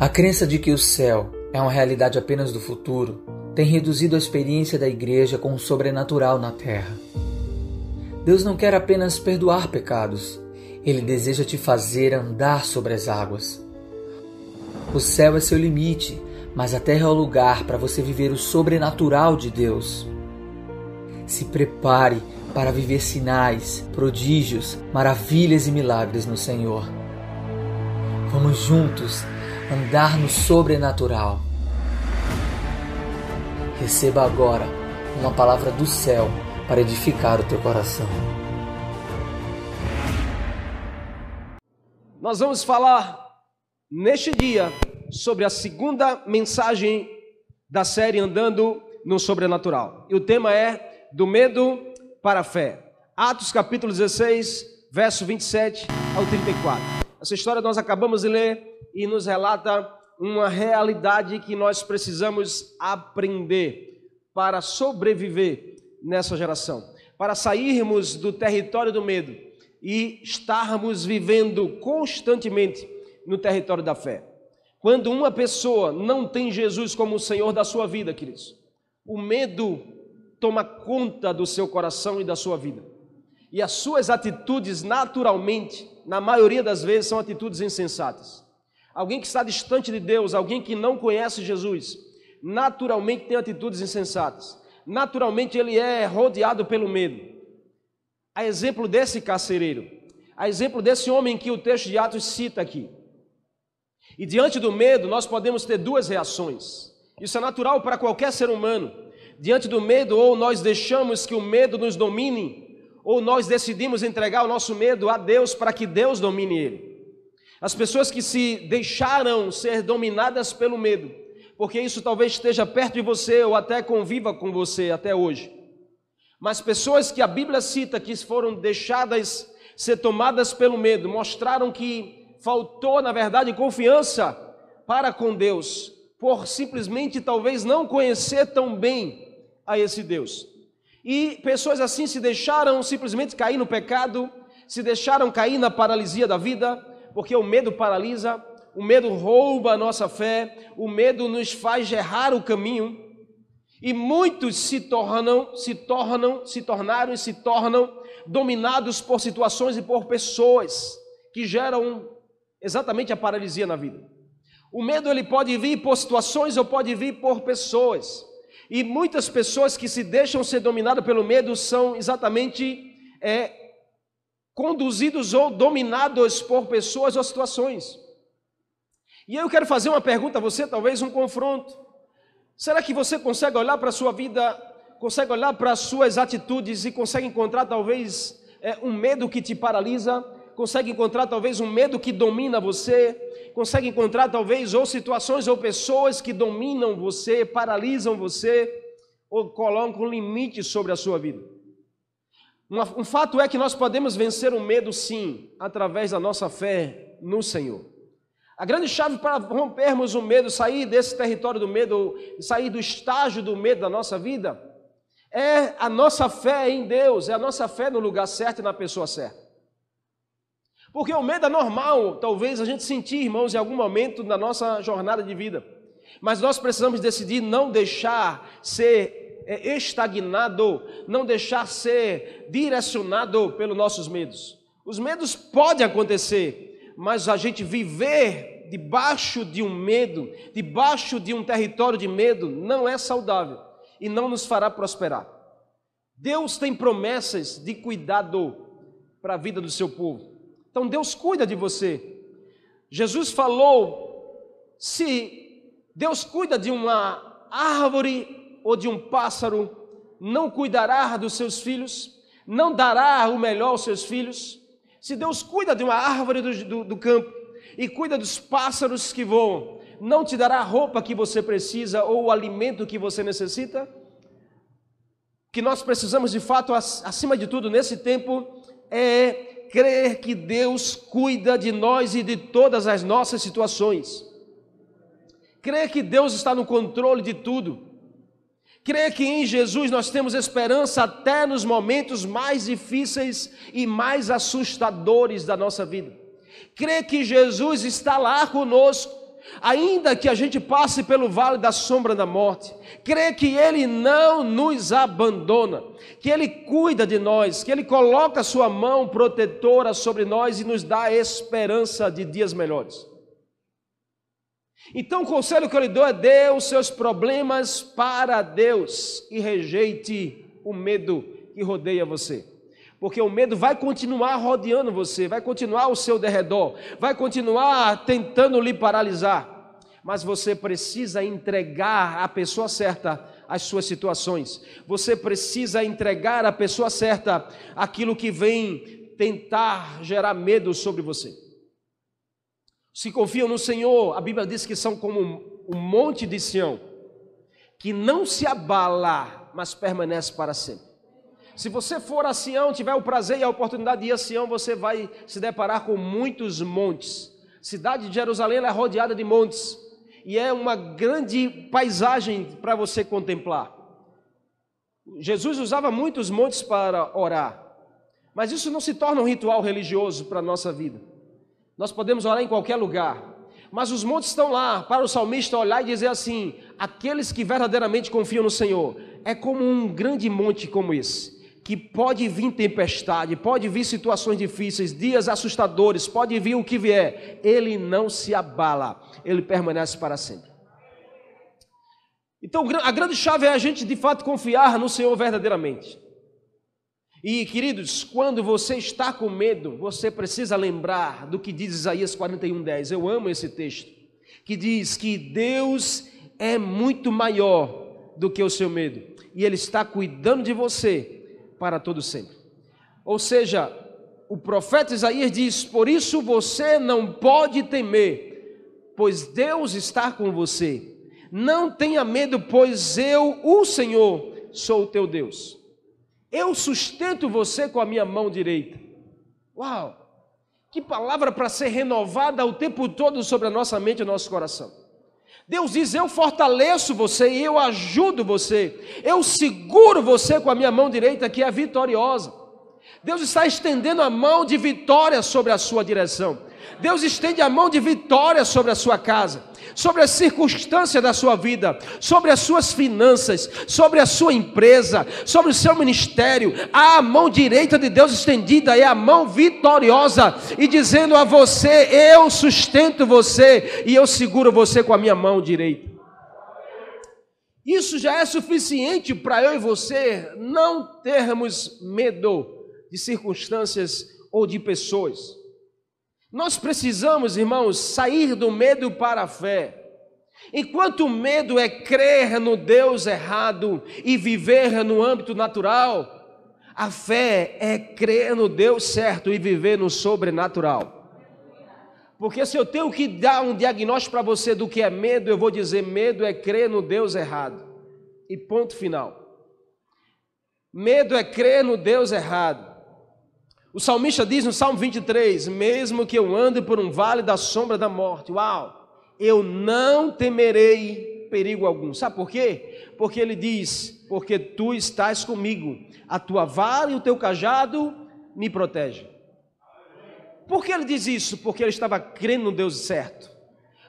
A crença de que o céu é uma realidade apenas do futuro tem reduzido a experiência da igreja com o sobrenatural na terra. Deus não quer apenas perdoar pecados, ele deseja te fazer andar sobre as águas. O céu é seu limite, mas a terra é o lugar para você viver o sobrenatural de Deus. Se prepare para viver sinais, prodígios, maravilhas e milagres no Senhor. Vamos juntos andar no sobrenatural. Receba agora uma palavra do céu para edificar o teu coração. Nós vamos falar neste dia sobre a segunda mensagem da série Andando no Sobrenatural. E o tema é do medo para a fé. Atos capítulo 16, verso 27 ao 34. Essa história nós acabamos de ler e nos relata uma realidade que nós precisamos aprender para sobreviver nessa geração, para sairmos do território do medo e estarmos vivendo constantemente no território da fé. Quando uma pessoa não tem Jesus como o Senhor da sua vida, queridos, o medo toma conta do seu coração e da sua vida. E as suas atitudes, naturalmente, na maioria das vezes, são atitudes insensatas. Alguém que está distante de Deus, alguém que não conhece Jesus, naturalmente tem atitudes insensatas. Naturalmente ele é rodeado pelo medo. A exemplo desse carcereiro, a exemplo desse homem que o texto de Atos cita aqui. E diante do medo, nós podemos ter duas reações. Isso é natural para qualquer ser humano. Diante do medo, ou nós deixamos que o medo nos domine, ou nós decidimos entregar o nosso medo a Deus para que Deus domine ele. As pessoas que se deixaram ser dominadas pelo medo, porque isso talvez esteja perto de você ou até conviva com você até hoje. Mas pessoas que a Bíblia cita que foram deixadas ser tomadas pelo medo, mostraram que faltou, na verdade, confiança para com Deus, por simplesmente talvez não conhecer tão bem a esse Deus. E pessoas assim se deixaram simplesmente cair no pecado, se deixaram cair na paralisia da vida, porque o medo paralisa, o medo rouba a nossa fé, o medo nos faz errar o caminho. E muitos se tornam, se tornam, se tornaram e se tornam dominados por situações e por pessoas que geram exatamente a paralisia na vida. O medo ele pode vir por situações ou pode vir por pessoas. E muitas pessoas que se deixam ser dominadas pelo medo são exatamente é, conduzidos ou dominados por pessoas ou situações. E eu quero fazer uma pergunta a você, talvez um confronto. Será que você consegue olhar para a sua vida, consegue olhar para as suas atitudes e consegue encontrar talvez é, um medo que te paralisa? Consegue encontrar talvez um medo que domina você? Consegue encontrar talvez ou situações ou pessoas que dominam você, paralisam você ou colocam limites sobre a sua vida? Um fato é que nós podemos vencer o medo, sim, através da nossa fé no Senhor. A grande chave para rompermos o medo, sair desse território do medo, sair do estágio do medo da nossa vida, é a nossa fé em Deus, é a nossa fé no lugar certo e na pessoa certa. Porque o medo é normal, talvez a gente sentir, irmãos, em algum momento da nossa jornada de vida. Mas nós precisamos decidir não deixar ser é, estagnado, não deixar ser direcionado pelos nossos medos. Os medos podem acontecer, mas a gente viver debaixo de um medo, debaixo de um território de medo, não é saudável e não nos fará prosperar. Deus tem promessas de cuidado para a vida do seu povo. Então Deus cuida de você. Jesus falou: se Deus cuida de uma árvore ou de um pássaro, não cuidará dos seus filhos, não dará o melhor aos seus filhos. Se Deus cuida de uma árvore do, do, do campo e cuida dos pássaros que voam, não te dará a roupa que você precisa ou o alimento que você necessita? que nós precisamos de fato, acima de tudo, nesse tempo, é crer que Deus cuida de nós e de todas as nossas situações. Crer que Deus está no controle de tudo. Crer que em Jesus nós temos esperança até nos momentos mais difíceis e mais assustadores da nossa vida. Crer que Jesus está lá conosco, ainda que a gente passe pelo vale da sombra da morte, crê que Ele não nos abandona, que Ele cuida de nós, que Ele coloca Sua mão protetora sobre nós e nos dá esperança de dias melhores. Então, o conselho que eu lhe dou é: dê os seus problemas para Deus e rejeite o medo que rodeia você. Porque o medo vai continuar rodeando você, vai continuar ao seu derredor, vai continuar tentando lhe paralisar. Mas você precisa entregar à pessoa certa as suas situações. Você precisa entregar à pessoa certa aquilo que vem tentar gerar medo sobre você. Se confiam no Senhor, a Bíblia diz que são como um monte de Sião, que não se abala, mas permanece para sempre. Se você for a Sião, tiver o prazer e a oportunidade de ir a Sião, você vai se deparar com muitos montes. Cidade de Jerusalém é rodeada de montes e é uma grande paisagem para você contemplar. Jesus usava muitos montes para orar, mas isso não se torna um ritual religioso para a nossa vida. Nós podemos orar em qualquer lugar, mas os montes estão lá para o salmista olhar e dizer assim: aqueles que verdadeiramente confiam no Senhor, é como um grande monte como esse que pode vir tempestade, pode vir situações difíceis, dias assustadores, pode vir o que vier, ele não se abala, ele permanece para sempre. Então, a grande chave é a gente de fato confiar no Senhor verdadeiramente. E, queridos, quando você está com medo, você precisa lembrar do que diz Isaías 41:10. Eu amo esse texto, que diz que Deus é muito maior do que o seu medo, e ele está cuidando de você para todo sempre. Ou seja, o profeta Isaías diz: Por isso você não pode temer, pois Deus está com você. Não tenha medo, pois eu, o Senhor, sou o teu Deus. Eu sustento você com a minha mão direita. Uau! Que palavra para ser renovada o tempo todo sobre a nossa mente e o nosso coração. Deus diz: Eu fortaleço você e eu ajudo você, eu seguro você com a minha mão direita que é vitoriosa. Deus está estendendo a mão de vitória sobre a sua direção. Deus estende a mão de vitória sobre a sua casa, sobre as circunstâncias da sua vida, sobre as suas finanças, sobre a sua empresa, sobre o seu ministério. A mão direita de Deus estendida é a mão vitoriosa e dizendo a você: Eu sustento você e eu seguro você com a minha mão direita. Isso já é suficiente para eu e você não termos medo de circunstâncias ou de pessoas. Nós precisamos, irmãos, sair do medo para a fé. Enquanto o medo é crer no Deus errado e viver no âmbito natural, a fé é crer no Deus certo e viver no sobrenatural. Porque se eu tenho que dar um diagnóstico para você do que é medo, eu vou dizer: medo é crer no Deus errado. E ponto final. Medo é crer no Deus errado. O salmista diz no Salmo 23: Mesmo que eu ande por um vale da sombra da morte, uau, eu não temerei perigo algum. Sabe por quê? Porque ele diz: Porque tu estás comigo, a tua vara e o teu cajado me protegem. Por que ele diz isso? Porque ele estava crendo no Deus certo,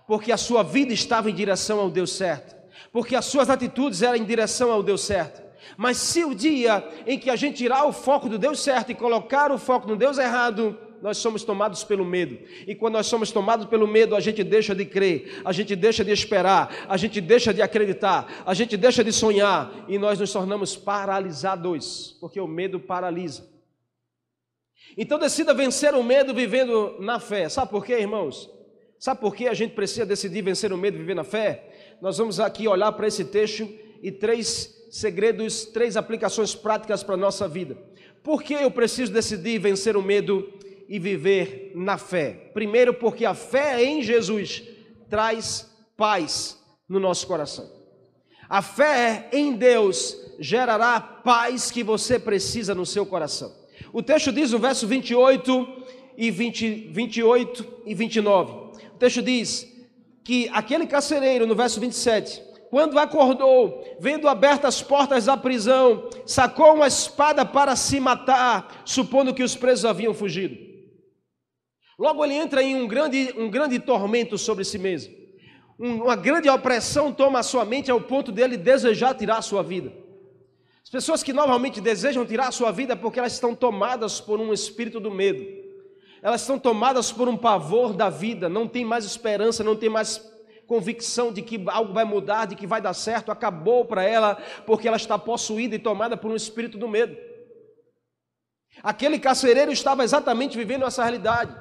porque a sua vida estava em direção ao Deus certo, porque as suas atitudes eram em direção ao Deus certo. Mas se o dia em que a gente tirar o foco do Deus certo e colocar o foco no Deus errado, nós somos tomados pelo medo. E quando nós somos tomados pelo medo, a gente deixa de crer, a gente deixa de esperar, a gente deixa de acreditar, a gente deixa de sonhar e nós nos tornamos paralisados, porque o medo paralisa. Então decida vencer o medo vivendo na fé. Sabe por quê, irmãos? Sabe por que a gente precisa decidir vencer o medo viver na fé? Nós vamos aqui olhar para esse texto e três segredos, três aplicações práticas para a nossa vida. Por que eu preciso decidir vencer o medo e viver na fé? Primeiro, porque a fé em Jesus traz paz no nosso coração. A fé em Deus gerará a paz que você precisa no seu coração. O texto diz no verso 28 e 20, 28 e 29. O texto diz que aquele carcereiro, no verso 27, quando acordou, vendo abertas as portas da prisão, sacou uma espada para se matar, supondo que os presos haviam fugido. Logo ele entra em um grande, um grande tormento sobre si mesmo. uma grande opressão toma a sua mente ao ponto dele desejar tirar a sua vida. As pessoas que normalmente desejam tirar a sua vida é porque elas estão tomadas por um espírito do medo. Elas estão tomadas por um pavor da vida, não tem mais esperança, não tem mais convicção de que algo vai mudar, de que vai dar certo, acabou para ela, porque ela está possuída e tomada por um espírito do medo. Aquele carcereiro estava exatamente vivendo essa realidade.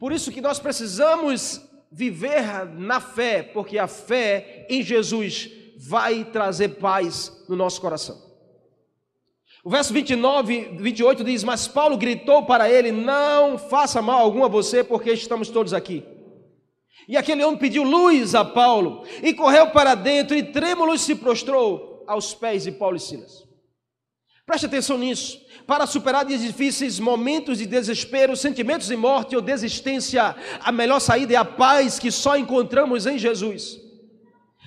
Por isso que nós precisamos viver na fé, porque a fé em Jesus vai trazer paz no nosso coração. O verso 29, 28 diz: Mas Paulo gritou para ele: Não faça mal algum a você, porque estamos todos aqui. E aquele homem pediu luz a Paulo, e correu para dentro, e trêmulo se prostrou aos pés de Paulo e Silas. Preste atenção nisso. Para superar difíceis momentos de desespero, sentimentos de morte ou desistência, a melhor saída é a paz que só encontramos em Jesus.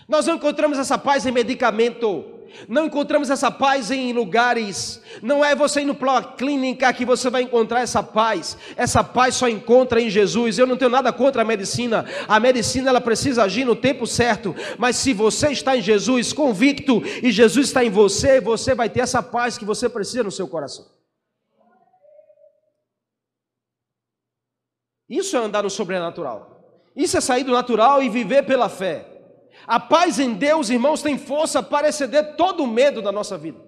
Nós não encontramos essa paz em medicamento, não encontramos essa paz em lugares. Não é você indo para uma clínica que você vai encontrar essa paz. Essa paz só encontra em Jesus. Eu não tenho nada contra a medicina. A medicina ela precisa agir no tempo certo. Mas se você está em Jesus, convicto, e Jesus está em você, você vai ter essa paz que você precisa no seu coração. Isso é andar no sobrenatural. Isso é sair do natural e viver pela fé. A paz em Deus, irmãos, tem força para exceder todo o medo da nossa vida.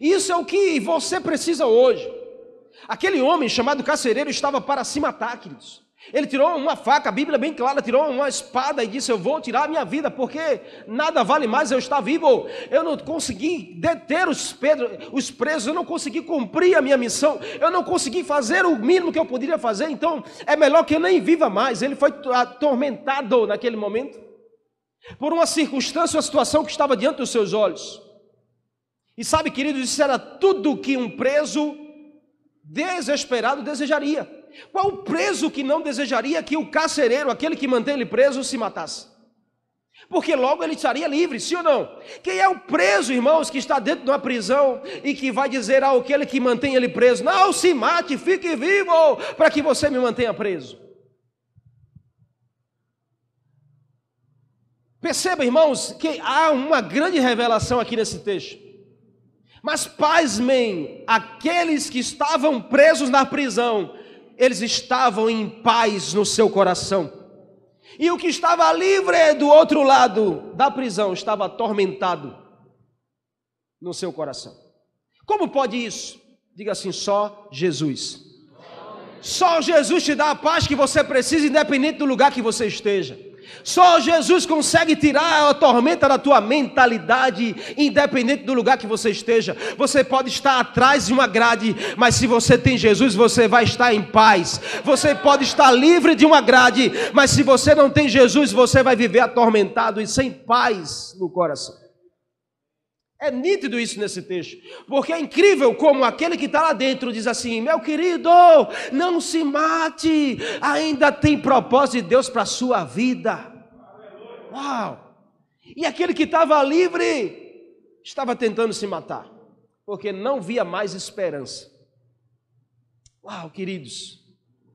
Isso é o que você precisa hoje. Aquele homem chamado carcereiro estava para se matar, queridos. Ele tirou uma faca, a Bíblia é bem clara, tirou uma espada e disse: Eu vou tirar a minha vida, porque nada vale mais eu estar vivo. Eu não consegui deter os, Pedro, os presos, eu não consegui cumprir a minha missão, eu não consegui fazer o mínimo que eu poderia fazer, então é melhor que eu nem viva mais. Ele foi atormentado naquele momento por uma circunstância ou situação que estava diante dos seus olhos. E sabe, queridos, isso era tudo que um preso desesperado desejaria. Qual preso que não desejaria que o carcereiro, aquele que mantém ele preso, se matasse? Porque logo ele estaria livre, sim ou não? Quem é o preso, irmãos, que está dentro de uma prisão e que vai dizer ao aquele que mantém ele preso: Não se mate, fique vivo, para que você me mantenha preso? Perceba, irmãos, que há uma grande revelação aqui nesse texto. Mas pasmem, aqueles que estavam presos na prisão, eles estavam em paz no seu coração. E o que estava livre do outro lado da prisão estava atormentado no seu coração. Como pode isso? Diga assim: só Jesus. Só Jesus te dá a paz que você precisa, independente do lugar que você esteja. Só Jesus consegue tirar a tormenta da tua mentalidade, independente do lugar que você esteja. Você pode estar atrás de uma grade, mas se você tem Jesus, você vai estar em paz. Você pode estar livre de uma grade, mas se você não tem Jesus, você vai viver atormentado e sem paz no coração. É nítido isso nesse texto, porque é incrível como aquele que está lá dentro diz assim: meu querido, não se mate, ainda tem propósito de Deus para a sua vida. Uau! E aquele que estava livre estava tentando se matar, porque não via mais esperança. Uau, queridos,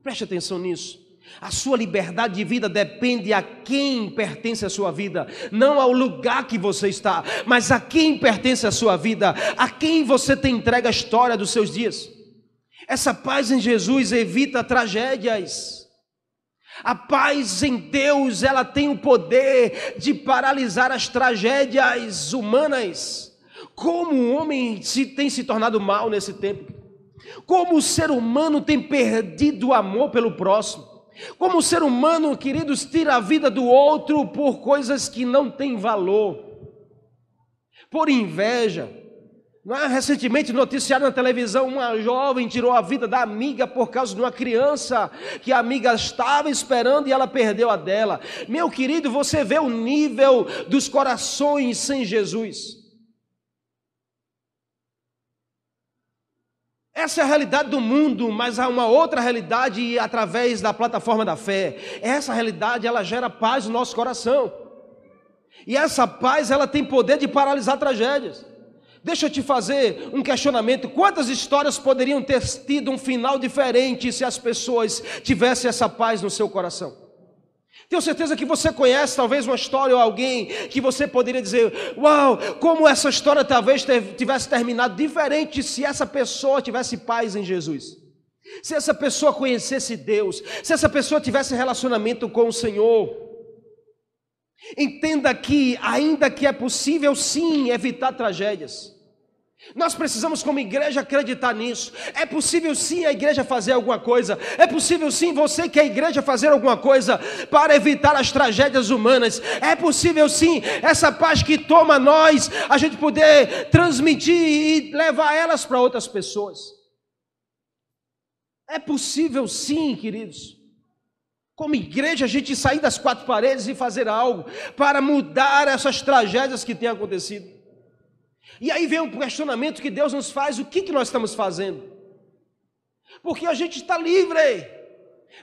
preste atenção nisso. A sua liberdade de vida depende a quem pertence a sua vida, não ao lugar que você está, mas a quem pertence a sua vida, a quem você tem entregue a história dos seus dias. Essa paz em Jesus evita tragédias. A paz em Deus, ela tem o poder de paralisar as tragédias humanas. Como o homem se tem se tornado mal nesse tempo. Como o ser humano tem perdido o amor pelo próximo. Como o ser humano, queridos, tira a vida do outro por coisas que não têm valor, por inveja. É? Recentemente noticiado na televisão, uma jovem tirou a vida da amiga por causa de uma criança que a amiga estava esperando e ela perdeu a dela. Meu querido, você vê o nível dos corações sem Jesus. Essa é a realidade do mundo, mas há uma outra realidade através da plataforma da fé. Essa realidade ela gera paz no nosso coração. E essa paz ela tem poder de paralisar tragédias. Deixa eu te fazer um questionamento: quantas histórias poderiam ter tido um final diferente se as pessoas tivessem essa paz no seu coração? Tenho certeza que você conhece talvez uma história ou alguém que você poderia dizer: Uau, como essa história talvez tivesse terminado diferente se essa pessoa tivesse paz em Jesus. Se essa pessoa conhecesse Deus, se essa pessoa tivesse relacionamento com o Senhor. Entenda que, ainda que é possível sim evitar tragédias, nós precisamos, como igreja, acreditar nisso. É possível sim a igreja fazer alguma coisa. É possível sim você que é a igreja fazer alguma coisa para evitar as tragédias humanas. É possível sim essa paz que toma nós, a gente poder transmitir e levar elas para outras pessoas. É possível sim, queridos. Como igreja, a gente sair das quatro paredes e fazer algo para mudar essas tragédias que têm acontecido. E aí vem um questionamento que Deus nos faz: o que, que nós estamos fazendo? Porque a gente está livre,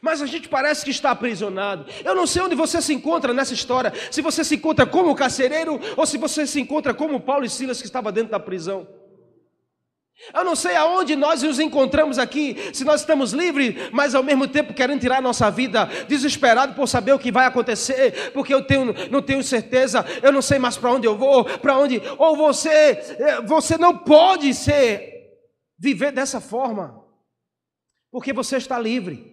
mas a gente parece que está aprisionado. Eu não sei onde você se encontra nessa história, se você se encontra como carcereiro ou se você se encontra como Paulo e Silas que estava dentro da prisão. Eu não sei aonde nós nos encontramos aqui, se nós estamos livres, mas ao mesmo tempo querendo tirar a nossa vida, desesperado por saber o que vai acontecer, porque eu tenho, não tenho certeza, eu não sei mais para onde eu vou, para onde. Ou você, eh, você não pode ser, viver dessa forma, porque você está livre.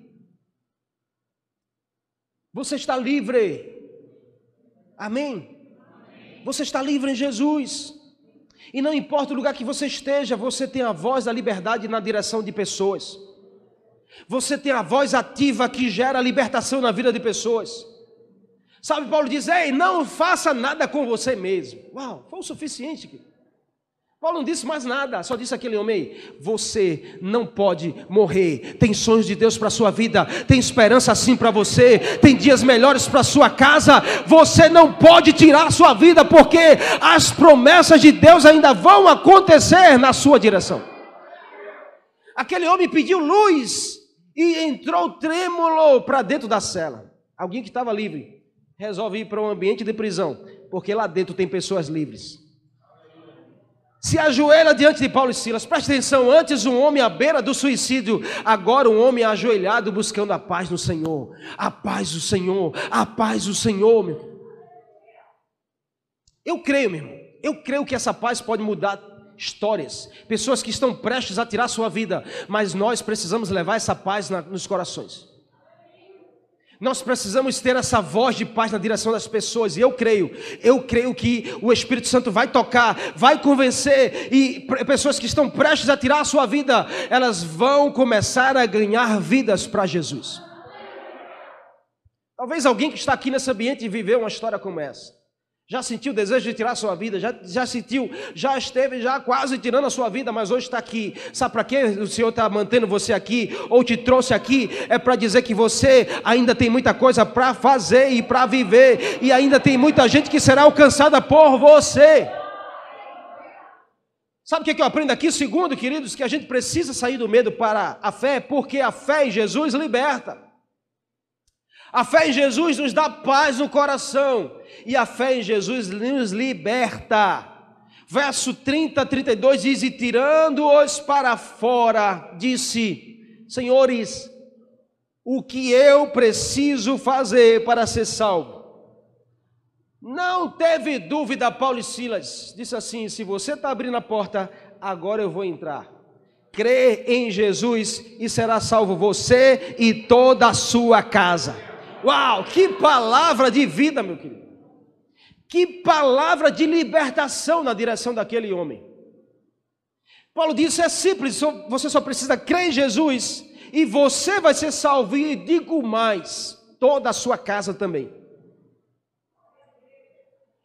Você está livre. Amém? Você está livre em Jesus. E não importa o lugar que você esteja, você tem a voz da liberdade na direção de pessoas. Você tem a voz ativa que gera libertação na vida de pessoas. Sabe, Paulo diz: Ei, não faça nada com você mesmo. Uau, foi o suficiente. Paulo não disse mais nada, só disse aquele homem: Você não pode morrer. Tem sonhos de Deus para a sua vida, tem esperança assim para você, tem dias melhores para a sua casa. Você não pode tirar a sua vida, porque as promessas de Deus ainda vão acontecer na sua direção. Aquele homem pediu luz e entrou trêmulo para dentro da cela. Alguém que estava livre resolve ir para um ambiente de prisão, porque lá dentro tem pessoas livres se ajoelha diante de Paulo e Silas. Preste atenção: antes um homem à beira do suicídio, agora um homem ajoelhado buscando a paz no Senhor. A paz do Senhor, a paz do Senhor, meu. Eu creio, meu irmão, eu creio que essa paz pode mudar histórias, pessoas que estão prestes a tirar sua vida, mas nós precisamos levar essa paz na, nos corações. Nós precisamos ter essa voz de paz na direção das pessoas, e eu creio, eu creio que o Espírito Santo vai tocar, vai convencer, e pessoas que estão prestes a tirar a sua vida, elas vão começar a ganhar vidas para Jesus. Talvez alguém que está aqui nesse ambiente viveu uma história como essa. Já sentiu o desejo de tirar a sua vida? Já, já sentiu, já esteve já quase tirando a sua vida, mas hoje está aqui. Sabe para que o Senhor está mantendo você aqui? Ou te trouxe aqui? É para dizer que você ainda tem muita coisa para fazer e para viver. E ainda tem muita gente que será alcançada por você. Sabe o que, eu aprendo aqui? Segundo, queridos, que a gente precisa sair do medo para a fé, porque a fé em Jesus liberta. A fé em Jesus nos dá paz no coração e a fé em Jesus nos liberta. Verso 30, 32 diz: E tirando-os para fora, disse: Senhores, o que eu preciso fazer para ser salvo? Não teve dúvida, Paulo e Silas. Disse assim: Se você está abrindo a porta, agora eu vou entrar. Crê em Jesus e será salvo você e toda a sua casa. Uau, que palavra de vida, meu querido. Que palavra de libertação na direção daquele homem. Paulo disse: é simples, você só precisa crer em Jesus e você vai ser salvo. E digo mais: toda a sua casa também.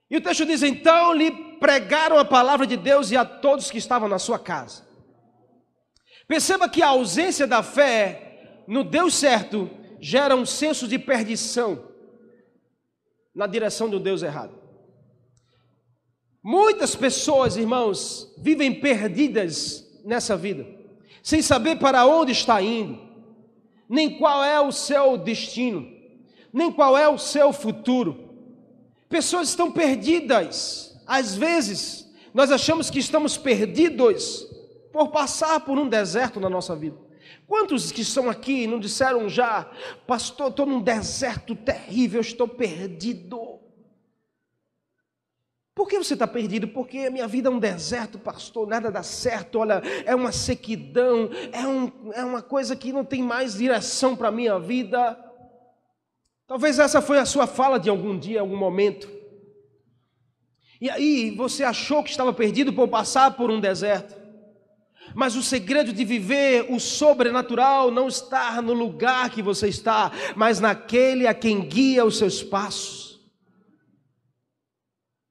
E o texto diz: então lhe pregaram a palavra de Deus e a todos que estavam na sua casa. Perceba que a ausência da fé no Deus certo gera um senso de perdição na direção do Deus errado. Muitas pessoas, irmãos, vivem perdidas nessa vida, sem saber para onde está indo, nem qual é o seu destino, nem qual é o seu futuro. Pessoas estão perdidas. Às vezes, nós achamos que estamos perdidos por passar por um deserto na nossa vida. Quantos que estão aqui não disseram já, pastor, estou num deserto terrível, estou perdido. Por que você está perdido? Porque a minha vida é um deserto, pastor, nada dá certo, olha, é uma sequidão, é, um, é uma coisa que não tem mais direção para a minha vida. Talvez essa foi a sua fala de algum dia, algum momento. E aí você achou que estava perdido por passar por um deserto. Mas o segredo de viver o sobrenatural não está no lugar que você está, mas naquele a quem guia os seus passos.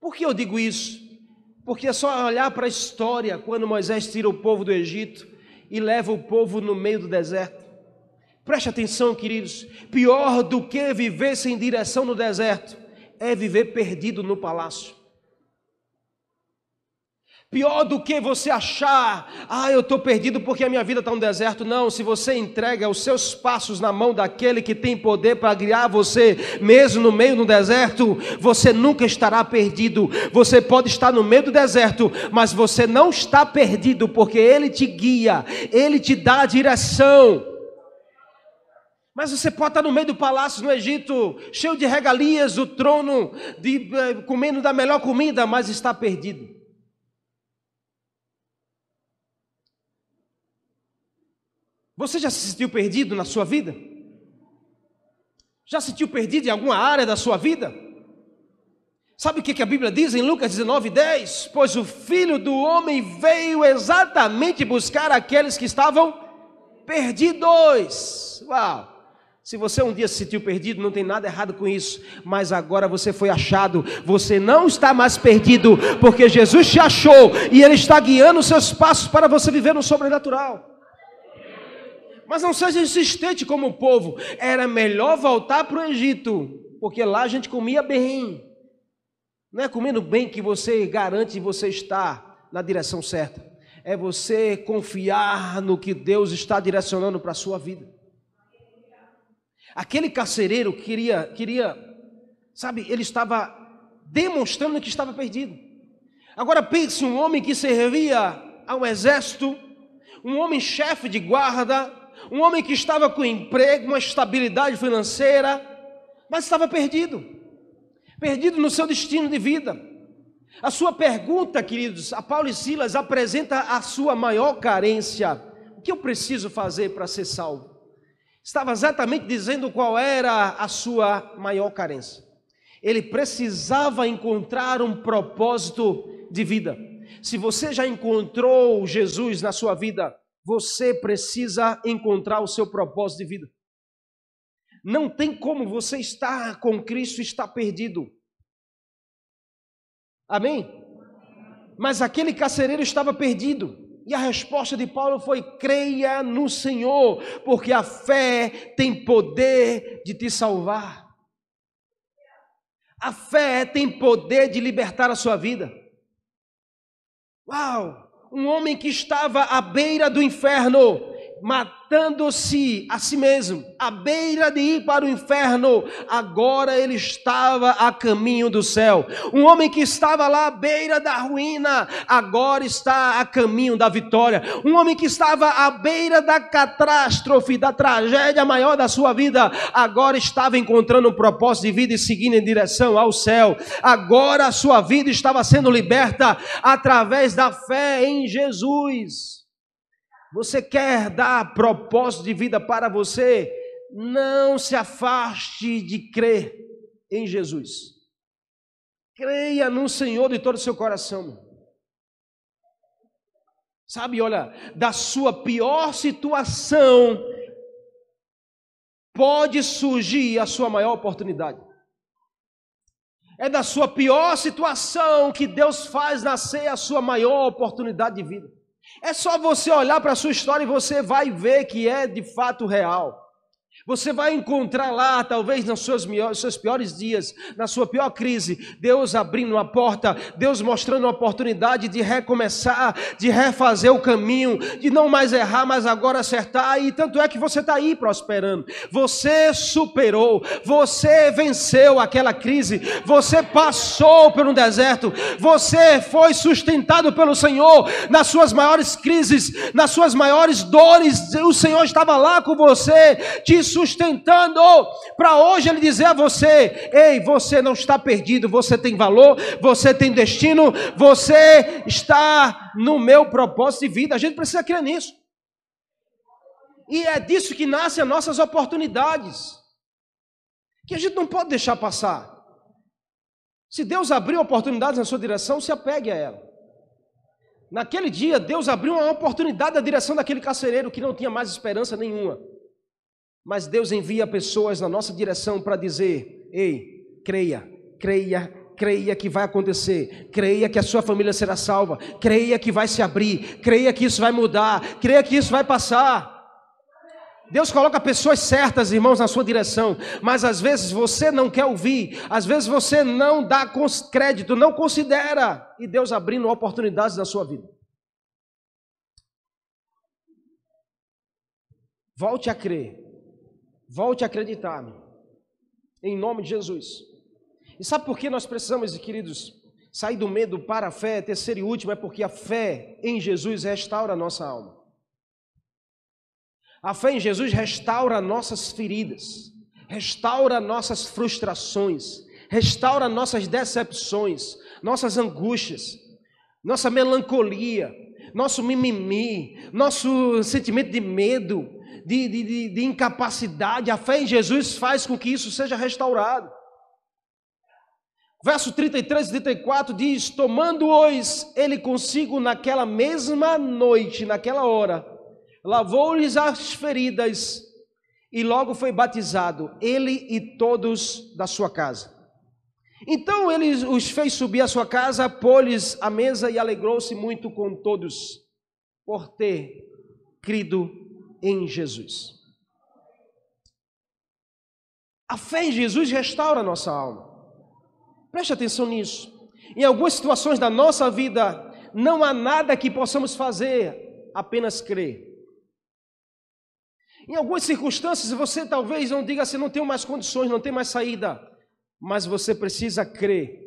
Por que eu digo isso? Porque é só olhar para a história quando Moisés tira o povo do Egito e leva o povo no meio do deserto. Preste atenção, queridos. Pior do que viver sem direção no deserto é viver perdido no palácio. Pior do que você achar, ah, eu estou perdido porque a minha vida está no deserto. Não, se você entrega os seus passos na mão daquele que tem poder para guiar você, mesmo no meio do deserto, você nunca estará perdido. Você pode estar no meio do deserto, mas você não está perdido, porque Ele te guia, Ele te dá a direção. Mas você pode estar no meio do palácio no Egito, cheio de regalias, o trono, de, eh, comendo da melhor comida, mas está perdido. Você já se sentiu perdido na sua vida? Já se sentiu perdido em alguma área da sua vida? Sabe o que a Bíblia diz em Lucas 19, 10? Pois o filho do homem veio exatamente buscar aqueles que estavam perdidos. Uau! Se você um dia se sentiu perdido, não tem nada errado com isso, mas agora você foi achado, você não está mais perdido, porque Jesus te achou e Ele está guiando os seus passos para você viver no sobrenatural. Mas não seja insistente como o povo. Era melhor voltar para o Egito, porque lá a gente comia bem. Não é comendo bem que você garante você estar na direção certa. É você confiar no que Deus está direcionando para a sua vida. Aquele carcereiro queria, queria, sabe, ele estava demonstrando que estava perdido. Agora pense um homem que servia ao exército, um homem chefe de guarda, um homem que estava com emprego, uma estabilidade financeira, mas estava perdido perdido no seu destino de vida. A sua pergunta, queridos, a Paulo e Silas apresenta a sua maior carência. O que eu preciso fazer para ser salvo? Estava exatamente dizendo qual era a sua maior carência. Ele precisava encontrar um propósito de vida. Se você já encontrou Jesus na sua vida, você precisa encontrar o seu propósito de vida. Não tem como você estar com Cristo e estar perdido. Amém? Mas aquele carcereiro estava perdido. E a resposta de Paulo foi: creia no Senhor, porque a fé tem poder de te salvar. A fé tem poder de libertar a sua vida. Uau! Um homem que estava à beira do inferno, matando-se a si mesmo, à beira de ir para o inferno, agora ele estava a caminho do céu. Um homem que estava lá à beira da ruína, agora está a caminho da vitória. Um homem que estava à beira da catástrofe, da tragédia maior da sua vida, agora estava encontrando um propósito de vida e seguindo em direção ao céu. Agora a sua vida estava sendo liberta através da fé em Jesus. Você quer dar propósito de vida para você? Não se afaste de crer em Jesus. Creia no Senhor de todo o seu coração. Sabe, olha, da sua pior situação pode surgir a sua maior oportunidade. É da sua pior situação que Deus faz nascer a sua maior oportunidade de vida. É só você olhar para a sua história e você vai ver que é de fato real. Você vai encontrar lá, talvez nos seus, seus piores dias, na sua pior crise, Deus abrindo uma porta, Deus mostrando uma oportunidade de recomeçar, de refazer o caminho, de não mais errar, mas agora acertar. E tanto é que você está aí prosperando. Você superou, você venceu aquela crise, você passou por um deserto, você foi sustentado pelo Senhor nas suas maiores crises, nas suas maiores dores. O Senhor estava lá com você, te sustentando para hoje ele dizer a você: ei, você não está perdido, você tem valor, você tem destino, você está no meu propósito de vida. A gente precisa crer nisso. E é disso que nascem as nossas oportunidades, que a gente não pode deixar passar. Se Deus abriu oportunidades na sua direção, se apegue a ela. Naquele dia, Deus abriu uma oportunidade na direção daquele carcereiro que não tinha mais esperança nenhuma. Mas Deus envia pessoas na nossa direção para dizer: ei, creia, creia, creia que vai acontecer, creia que a sua família será salva, creia que vai se abrir, creia que isso vai mudar, creia que isso vai passar. Deus coloca pessoas certas, irmãos, na sua direção, mas às vezes você não quer ouvir, às vezes você não dá crédito, não considera, e Deus abrindo oportunidades na sua vida. Volte a crer, Volte a acreditar, em nome de Jesus. E sabe por que nós precisamos, queridos, sair do medo para a fé? Terceiro e último é porque a fé em Jesus restaura a nossa alma. A fé em Jesus restaura nossas feridas, restaura nossas frustrações, restaura nossas decepções, nossas angústias, nossa melancolia, nosso mimimi, nosso sentimento de medo, de, de, de, incapacidade, a fé em Jesus faz com que isso seja restaurado. Verso 33 e 34 diz: Tomando-os ele consigo naquela mesma noite, naquela hora, lavou-lhes as feridas e logo foi batizado, ele e todos da sua casa. Então ele os fez subir à sua casa, pôs-lhes a mesa e alegrou-se muito com todos por ter crido em Jesus. A fé em Jesus restaura a nossa alma. Preste atenção nisso. Em algumas situações da nossa vida, não há nada que possamos fazer, apenas crer. Em algumas circunstâncias, você talvez não diga assim: não tenho mais condições, não tem mais saída, mas você precisa crer.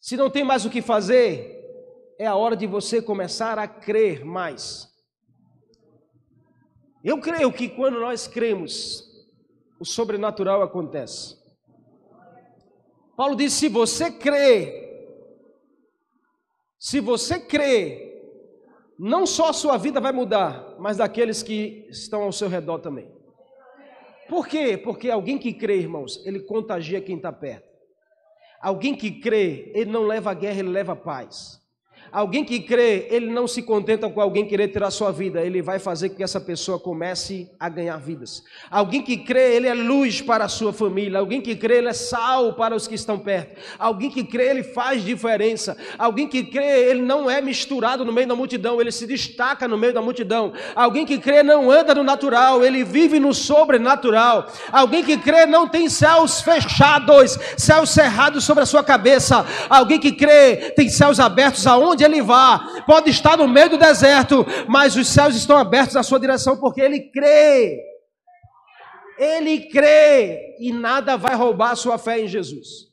Se não tem mais o que fazer, é a hora de você começar a crer mais. Eu creio que quando nós cremos, o sobrenatural acontece. Paulo diz: se você crê, se você crê, não só a sua vida vai mudar, mas daqueles que estão ao seu redor também. Por quê? Porque alguém que crê, irmãos, ele contagia quem está perto. Alguém que crê, ele não leva guerra, ele leva paz. Alguém que crê, ele não se contenta com alguém querer tirar sua vida, ele vai fazer com que essa pessoa comece a ganhar vidas. Alguém que crê, ele é luz para a sua família. Alguém que crê, ele é sal para os que estão perto. Alguém que crê, ele faz diferença. Alguém que crê, ele não é misturado no meio da multidão, ele se destaca no meio da multidão. Alguém que crê não anda no natural, ele vive no sobrenatural. Alguém que crê não tem céus fechados, céus cerrados sobre a sua cabeça. Alguém que crê tem céus abertos aonde onde ele vá, pode estar no meio do deserto, mas os céus estão abertos à sua direção porque ele crê. Ele crê e nada vai roubar a sua fé em Jesus.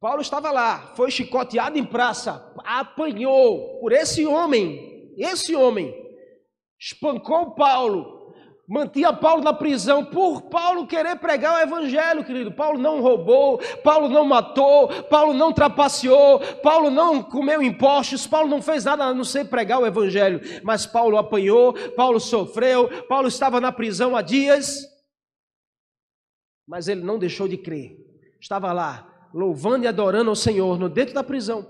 Paulo estava lá, foi chicoteado em praça, apanhou por esse homem, esse homem, espancou Paulo, mantinha Paulo na prisão por Paulo querer pregar o evangelho, querido. Paulo não roubou, Paulo não matou, Paulo não trapaceou, Paulo não comeu impostos, Paulo não fez nada a não ser pregar o evangelho. Mas Paulo apanhou, Paulo sofreu, Paulo estava na prisão há dias, mas ele não deixou de crer. Estava lá, louvando e adorando ao Senhor, no dentro da prisão.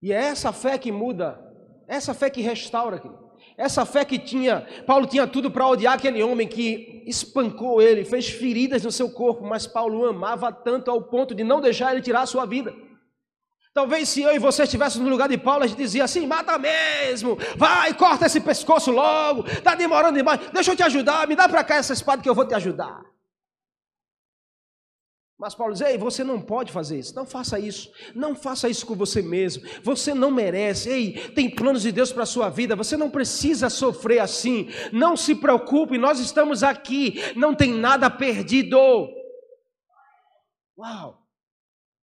E é essa fé que muda, essa fé que restaura, querido. Essa fé que tinha, Paulo tinha tudo para odiar aquele homem que espancou ele, fez feridas no seu corpo, mas Paulo amava tanto ao ponto de não deixar ele tirar a sua vida. Talvez se eu e você estivéssemos no lugar de Paulo, a gente dizia assim: mata mesmo, vai, corta esse pescoço logo, está demorando demais, deixa eu te ajudar, me dá para cá essa espada que eu vou te ajudar. Mas Paulo diz: Ei, você não pode fazer isso. Não faça isso. Não faça isso com você mesmo. Você não merece. Ei, tem planos de Deus para a sua vida. Você não precisa sofrer assim. Não se preocupe, nós estamos aqui. Não tem nada perdido. Uau!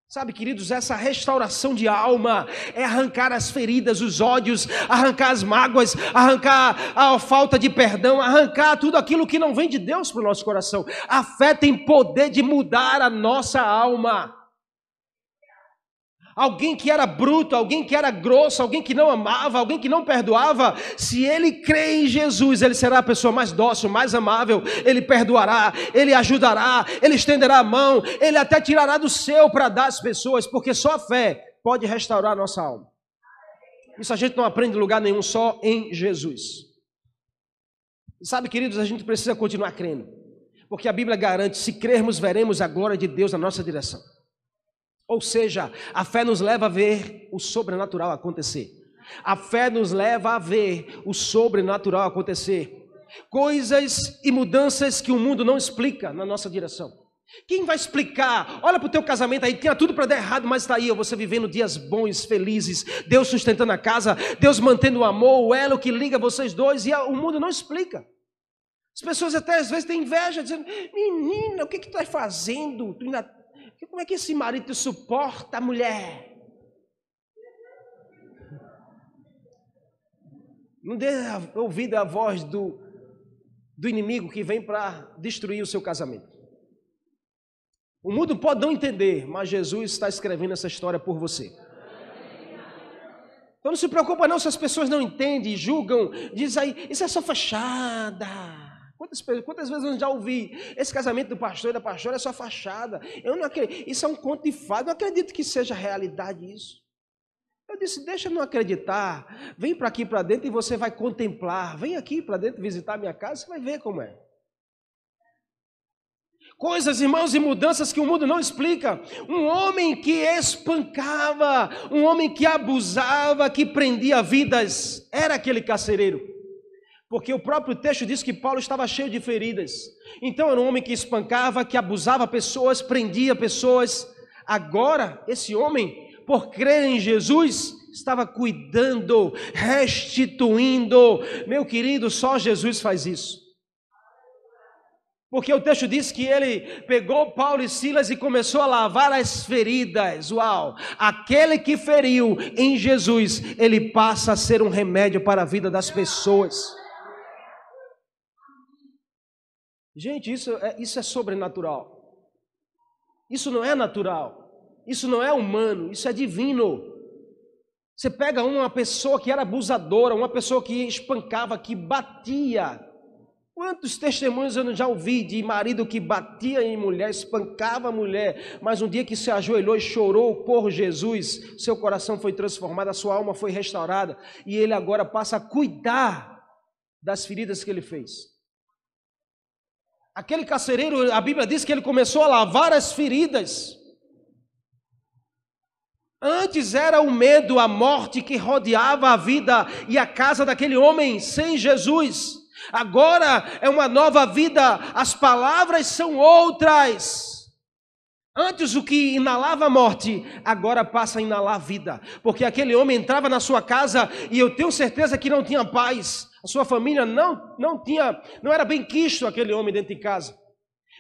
Sabe, queridos, essa restauração de alma é arrancar as feridas, os ódios, arrancar as mágoas, arrancar a falta de perdão, arrancar tudo aquilo que não vem de Deus para o nosso coração. A fé tem poder de mudar a nossa alma alguém que era bruto, alguém que era grosso, alguém que não amava, alguém que não perdoava, se ele crê em Jesus, ele será a pessoa mais dócil, mais amável, ele perdoará, ele ajudará, ele estenderá a mão, ele até tirará do seu para dar às pessoas, porque só a fé pode restaurar a nossa alma. Isso a gente não aprende em lugar nenhum, só em Jesus. Sabe, queridos, a gente precisa continuar crendo, porque a Bíblia garante: se crermos, veremos a glória de Deus na nossa direção. Ou seja, a fé nos leva a ver o sobrenatural acontecer. A fé nos leva a ver o sobrenatural acontecer. Coisas e mudanças que o mundo não explica na nossa direção. Quem vai explicar? Olha para o teu casamento aí, tinha tudo para dar errado, mas está aí, você vivendo dias bons, felizes, Deus sustentando a casa, Deus mantendo o amor, o elo que liga vocês dois, e o mundo não explica. As pessoas até às vezes têm inveja, dizendo: Menina, o que, que tu está fazendo? Tu ainda como é que esse marido suporta a mulher? Não dê ouvido à voz do, do inimigo que vem para destruir o seu casamento. O mundo pode não entender, mas Jesus está escrevendo essa história por você. Então não se preocupa não se as pessoas não entendem, julgam, diz aí, isso é só fachada. Quantas, quantas vezes eu já ouvi esse casamento do pastor e da pastora é só fachada? Eu não acredito, isso é um conto de fada, não acredito que seja realidade isso. Eu disse, deixa eu não acreditar, vem para aqui para dentro e você vai contemplar. Vem aqui para dentro visitar a minha casa, você vai ver como é. Coisas, irmãos, e mudanças que o mundo não explica. Um homem que espancava, um homem que abusava, que prendia vidas, era aquele carcereiro. Porque o próprio texto diz que Paulo estava cheio de feridas. Então era um homem que espancava, que abusava pessoas, prendia pessoas. Agora, esse homem, por crer em Jesus, estava cuidando, restituindo. Meu querido, só Jesus faz isso. Porque o texto diz que ele pegou Paulo e Silas e começou a lavar as feridas. Uau! Aquele que feriu em Jesus, ele passa a ser um remédio para a vida das pessoas. Gente, isso é, isso é sobrenatural. Isso não é natural. Isso não é humano, isso é divino. Você pega uma pessoa que era abusadora, uma pessoa que espancava, que batia. Quantos testemunhos eu já ouvi de marido que batia em mulher, espancava a mulher, mas um dia que se ajoelhou e chorou por Jesus, seu coração foi transformado, a sua alma foi restaurada, e ele agora passa a cuidar das feridas que ele fez. Aquele carcereiro, a Bíblia diz que ele começou a lavar as feridas. Antes era o medo, a morte que rodeava a vida e a casa daquele homem sem Jesus. Agora é uma nova vida, as palavras são outras. Antes o que inalava a morte, agora passa a inalar a vida, porque aquele homem entrava na sua casa e eu tenho certeza que não tinha paz, a sua família não, não tinha, não era bem quisto aquele homem dentro de casa.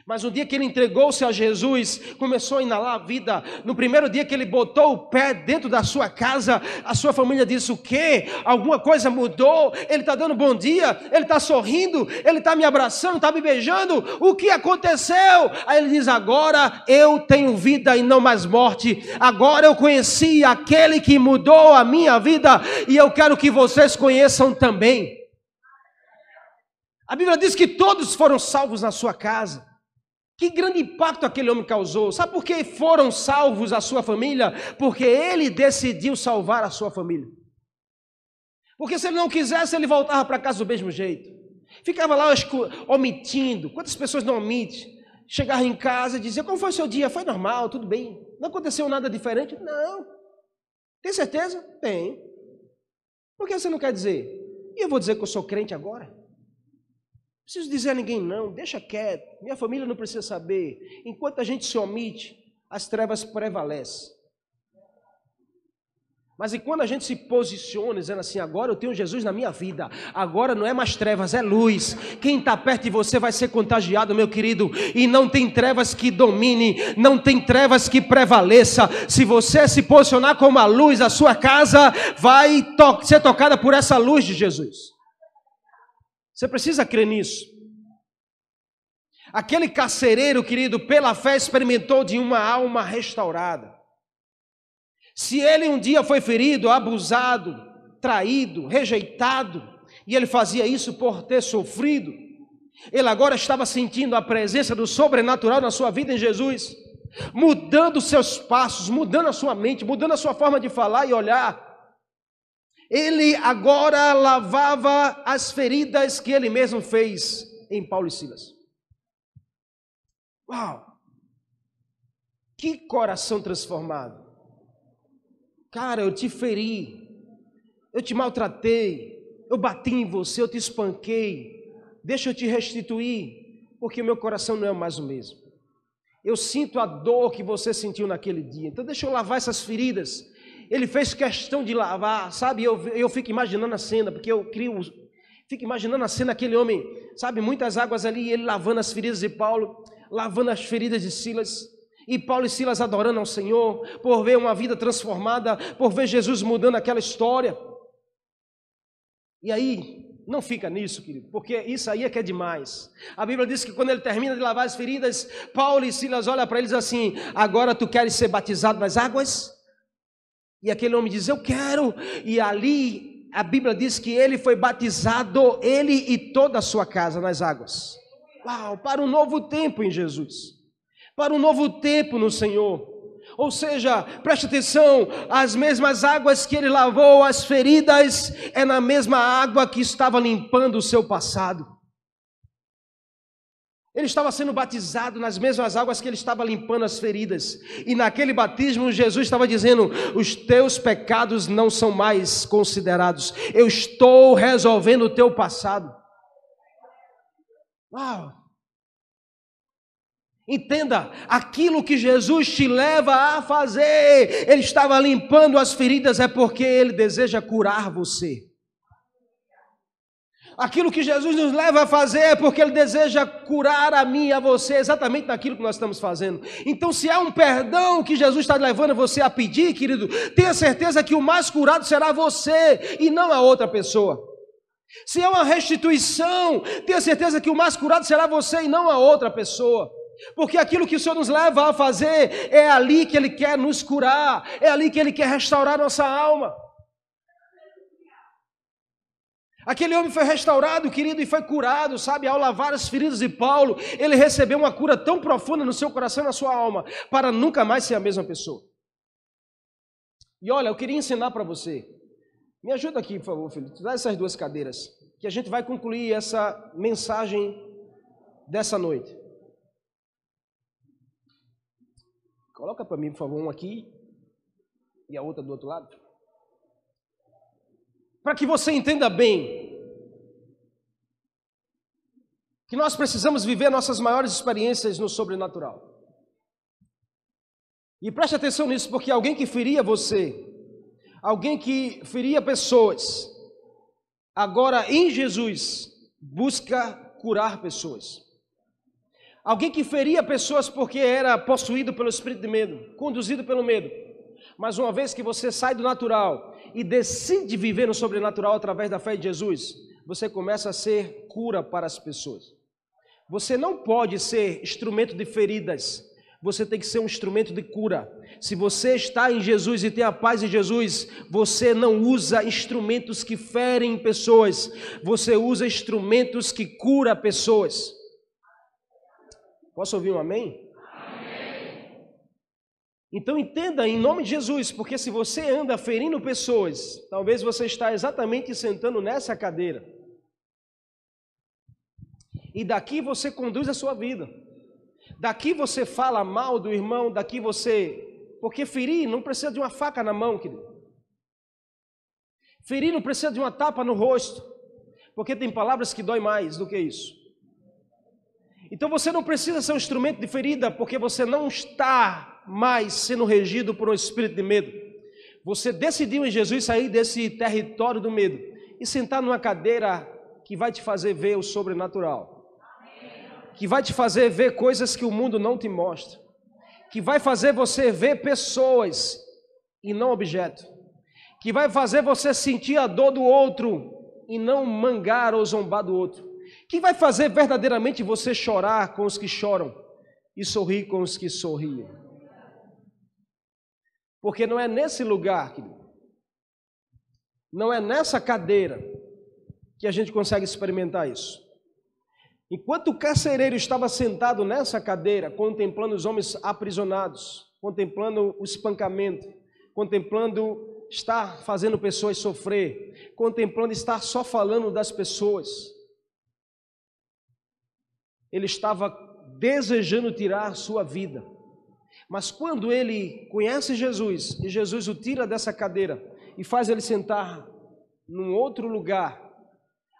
Mas no dia que ele entregou-se a Jesus, começou a inalar a vida. No primeiro dia que ele botou o pé dentro da sua casa, a sua família disse: O quê? Alguma coisa mudou? Ele está dando bom dia, ele está sorrindo, ele está me abraçando, está me beijando. O que aconteceu? Aí ele diz: Agora eu tenho vida e não mais morte. Agora eu conheci aquele que mudou a minha vida e eu quero que vocês conheçam também. A Bíblia diz que todos foram salvos na sua casa. Que grande impacto aquele homem causou. Sabe por que foram salvos a sua família? Porque ele decidiu salvar a sua família. Porque se ele não quisesse, ele voltava para casa do mesmo jeito. Ficava lá omitindo. Quantas pessoas não omitem? Chegava em casa e dizia: Como foi o seu dia? Foi normal, tudo bem. Não aconteceu nada diferente? Não. Tem certeza? Tem. Por que você não quer dizer? E eu vou dizer que eu sou crente agora? Preciso dizer a ninguém não, deixa quieto. Minha família não precisa saber. Enquanto a gente se omite, as trevas prevalecem. Mas e quando a gente se posiciona dizendo assim, agora eu tenho Jesus na minha vida, agora não é mais trevas, é luz. Quem está perto de você vai ser contagiado, meu querido, e não tem trevas que domine, não tem trevas que prevaleça. Se você se posicionar como a luz, a sua casa vai to ser tocada por essa luz de Jesus. Você precisa crer nisso. Aquele carcereiro, querido, pela fé experimentou de uma alma restaurada. Se ele um dia foi ferido, abusado, traído, rejeitado, e ele fazia isso por ter sofrido, ele agora estava sentindo a presença do sobrenatural na sua vida em Jesus, mudando seus passos, mudando a sua mente, mudando a sua forma de falar e olhar. Ele agora lavava as feridas que ele mesmo fez em Paulo e Silas. Uau! Que coração transformado! Cara, eu te feri, eu te maltratei, eu bati em você, eu te espanquei, deixa eu te restituir, porque meu coração não é mais o mesmo. Eu sinto a dor que você sentiu naquele dia, então deixa eu lavar essas feridas. Ele fez questão de lavar, sabe? Eu, eu fico imaginando a cena, porque eu crio, fico imaginando a cena, aquele homem, sabe? Muitas águas ali, ele lavando as feridas de Paulo, lavando as feridas de Silas. E Paulo e Silas adorando ao Senhor, por ver uma vida transformada, por ver Jesus mudando aquela história. E aí, não fica nisso, querido, porque isso aí é que é demais. A Bíblia diz que quando ele termina de lavar as feridas, Paulo e Silas olham para eles assim: Agora tu queres ser batizado nas águas? E aquele homem diz: Eu quero. E ali a Bíblia diz que ele foi batizado, ele e toda a sua casa nas águas. Uau, para um novo tempo em Jesus para um novo tempo no Senhor. Ou seja, preste atenção, as mesmas águas que ele lavou as feridas é na mesma água que estava limpando o seu passado. Ele estava sendo batizado nas mesmas águas que ele estava limpando as feridas. E naquele batismo, Jesus estava dizendo: Os teus pecados não são mais considerados. Eu estou resolvendo o teu passado. Uau! Entenda, aquilo que Jesus te leva a fazer, Ele estava limpando as feridas, é porque Ele deseja curar você. Aquilo que Jesus nos leva a fazer é porque Ele deseja curar a mim e a você, exatamente naquilo que nós estamos fazendo. Então, se é um perdão que Jesus está levando você a pedir, querido, tenha certeza que o mais curado será você e não a outra pessoa. Se é uma restituição, tenha certeza que o mais curado será você e não a outra pessoa. Porque aquilo que o Senhor nos leva a fazer é ali que Ele quer nos curar, é ali que Ele quer restaurar nossa alma. Aquele homem foi restaurado, querido, e foi curado, sabe? Ao lavar as feridas de Paulo, ele recebeu uma cura tão profunda no seu coração e na sua alma, para nunca mais ser a mesma pessoa. E olha, eu queria ensinar para você. Me ajuda aqui, por favor, filho. Dá essas duas cadeiras, que a gente vai concluir essa mensagem dessa noite. Coloca para mim, por favor, um aqui e a outra do outro lado. Para que você entenda bem que nós precisamos viver nossas maiores experiências no sobrenatural. E preste atenção nisso, porque alguém que feria você, alguém que feria pessoas, agora em Jesus busca curar pessoas. Alguém que feria pessoas porque era possuído pelo espírito de medo, conduzido pelo medo. Mas uma vez que você sai do natural e decide viver no sobrenatural através da fé de Jesus, você começa a ser cura para as pessoas. Você não pode ser instrumento de feridas, você tem que ser um instrumento de cura. Se você está em Jesus e tem a paz em Jesus, você não usa instrumentos que ferem pessoas, você usa instrumentos que cura pessoas. Posso ouvir um amém? amém? Então entenda em nome de Jesus, porque se você anda ferindo pessoas, talvez você está exatamente sentando nessa cadeira. E daqui você conduz a sua vida. Daqui você fala mal do irmão, daqui você. Porque ferir não precisa de uma faca na mão, querido. Ferir não precisa de uma tapa no rosto, porque tem palavras que dói mais do que isso. Então você não precisa ser um instrumento de ferida, porque você não está mais sendo regido por um espírito de medo. Você decidiu em Jesus sair desse território do medo e sentar numa cadeira que vai te fazer ver o sobrenatural, que vai te fazer ver coisas que o mundo não te mostra, que vai fazer você ver pessoas e não objeto que vai fazer você sentir a dor do outro e não mangar ou zombar do outro, que vai fazer verdadeiramente você chorar com os que choram e sorrir com os que sorriem. Porque não é nesse lugar, querido, não é nessa cadeira que a gente consegue experimentar isso. Enquanto o carcereiro estava sentado nessa cadeira, contemplando os homens aprisionados, contemplando o espancamento, contemplando estar fazendo pessoas sofrer, contemplando estar só falando das pessoas. Ele estava desejando tirar sua vida. Mas quando ele conhece Jesus e Jesus o tira dessa cadeira e faz ele sentar num outro lugar,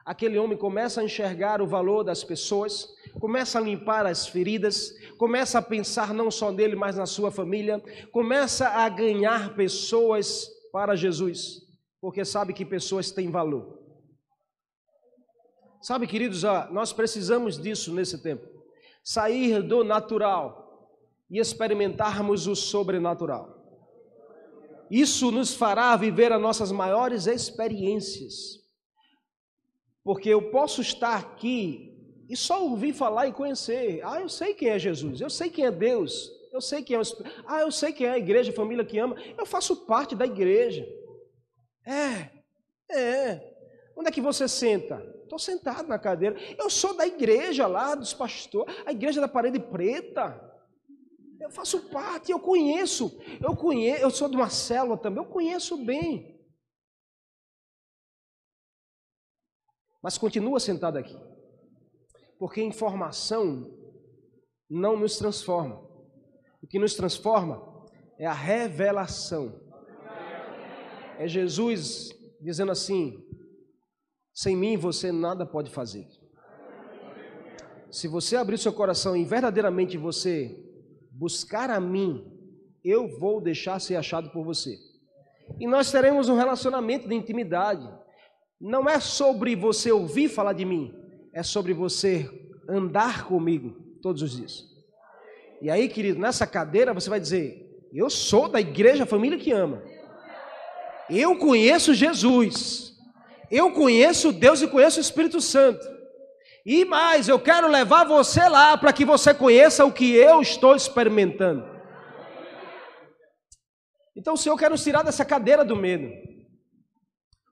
aquele homem começa a enxergar o valor das pessoas, começa a limpar as feridas, começa a pensar não só nele, mas na sua família, começa a ganhar pessoas para Jesus, porque sabe que pessoas têm valor. Sabe, queridos, nós precisamos disso nesse tempo. Sair do natural e experimentarmos o sobrenatural. Isso nos fará viver as nossas maiores experiências. Porque eu posso estar aqui e só ouvir falar e conhecer. Ah, eu sei quem é Jesus, eu sei quem é Deus, eu sei que é o Ah, eu sei que é a igreja, a família que ama. Eu faço parte da igreja. É, é. Onde é que você senta? Estou sentado na cadeira. Eu sou da igreja lá, dos pastores, a igreja da parede preta. Eu faço parte, eu conheço. Eu conheço, eu sou de uma célula também, eu conheço bem. Mas continua sentado aqui. Porque informação não nos transforma. O que nos transforma é a revelação. É Jesus dizendo assim: sem mim você nada pode fazer. Se você abrir seu coração e verdadeiramente você buscar a mim, eu vou deixar ser achado por você. E nós teremos um relacionamento de intimidade. Não é sobre você ouvir falar de mim, é sobre você andar comigo todos os dias. E aí, querido, nessa cadeira você vai dizer: Eu sou da igreja família que ama. Eu conheço Jesus. Eu conheço Deus e conheço o Espírito Santo. E mais, eu quero levar você lá para que você conheça o que eu estou experimentando. Então o Senhor quer nos tirar dessa cadeira do medo.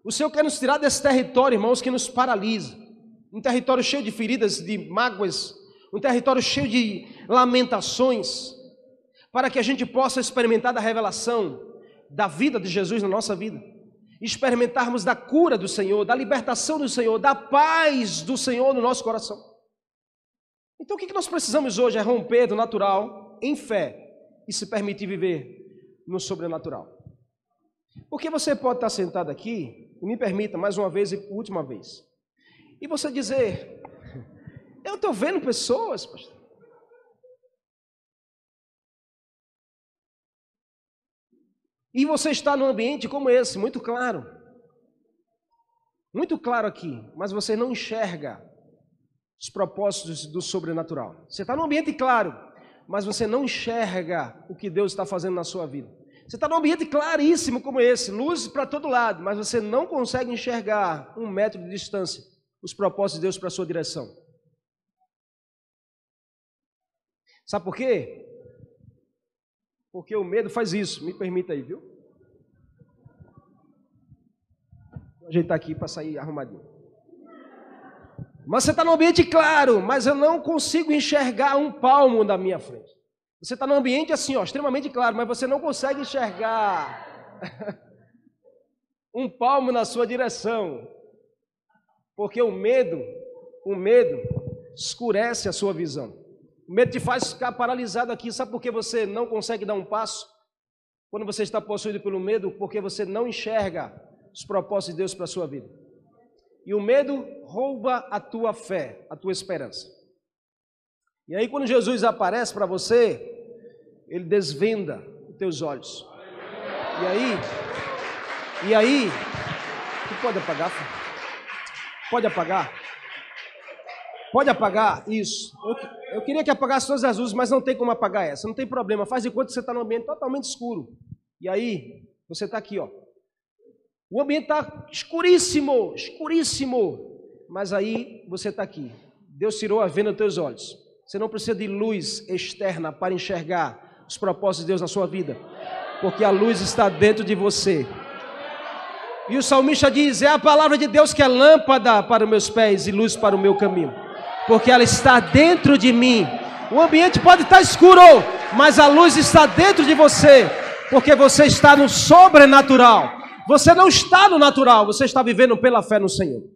O Senhor quer nos tirar desse território, irmãos, que nos paralisa. Um território cheio de feridas, de mágoas, um território cheio de lamentações, para que a gente possa experimentar da revelação da vida de Jesus na nossa vida, experimentarmos da cura do Senhor, da libertação do Senhor, da paz do Senhor no nosso coração. Então o que nós precisamos hoje é romper do natural em fé e se permitir viver no sobrenatural. Porque você pode estar sentado aqui, e me permita mais uma vez e última vez, e você dizer: eu estou vendo pessoas, pastor. E você está num ambiente como esse, muito claro. Muito claro aqui, mas você não enxerga os propósitos do sobrenatural. Você está num ambiente claro, mas você não enxerga o que Deus está fazendo na sua vida. Você está num ambiente claríssimo como esse, luz para todo lado, mas você não consegue enxergar um metro de distância os propósitos de Deus para a sua direção. Sabe por quê? Porque o medo faz isso. Me permita aí, viu? Vou ajeitar aqui para sair arrumadinho. Mas você está no ambiente claro, mas eu não consigo enxergar um palmo da minha frente. Você está num ambiente assim, ó, extremamente claro, mas você não consegue enxergar um palmo na sua direção. Porque o medo, o medo escurece a sua visão. O medo te faz ficar paralisado aqui. Sabe por que você não consegue dar um passo? Quando você está possuído pelo medo, porque você não enxerga os propósitos de Deus para a sua vida. E o medo rouba a tua fé, a tua esperança. E aí, quando Jesus aparece para você, ele desvenda os teus olhos. E aí, e aí, tu pode apagar? Pode apagar? Pode apagar? Isso. Eu, eu, queria que apagasse todas as luzes, mas não tem como apagar essa. Não tem problema. Faz de conta que você está num ambiente totalmente escuro. E aí, você está aqui, ó. O ambiente está escuríssimo, escuríssimo. Mas aí você está aqui. Deus tirou a venda dos teus olhos. Você não precisa de luz externa para enxergar os propósitos de Deus na sua vida, porque a luz está dentro de você. E o salmista diz: É a palavra de Deus que é lâmpada para os meus pés e luz para o meu caminho, porque ela está dentro de mim. O ambiente pode estar escuro, mas a luz está dentro de você, porque você está no sobrenatural. Você não está no natural, você está vivendo pela fé no Senhor.